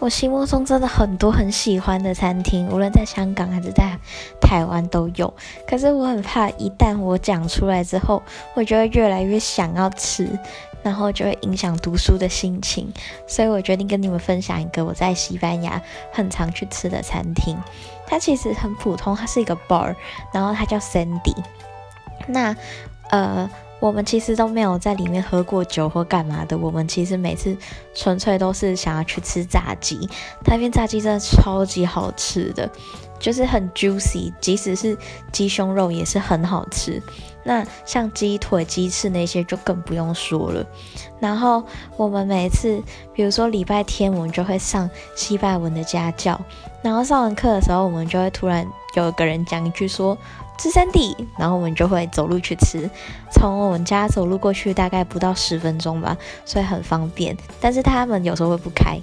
我心目中真的很多很喜欢的餐厅，无论在香港还是在台湾都有。可是我很怕，一旦我讲出来之后，我就会越来越想要吃，然后就会影响读书的心情。所以我决定跟你们分享一个我在西班牙很常去吃的餐厅。它其实很普通，它是一个 bar，然后它叫 Sandy。那呃。我们其实都没有在里面喝过酒或干嘛的。我们其实每次纯粹都是想要去吃炸鸡，那边炸鸡真的超级好吃的，就是很 juicy，即使是鸡胸肉也是很好吃。那像鸡腿、鸡翅那些就更不用说了。然后我们每次，比如说礼拜天，我们就会上西班牙文的家教，然后上完课的时候，我们就会突然就有个人讲一句说。吃三 D，然后我们就会走路去吃，从我们家走路过去大概不到十分钟吧，所以很方便。但是他们有时候会不开，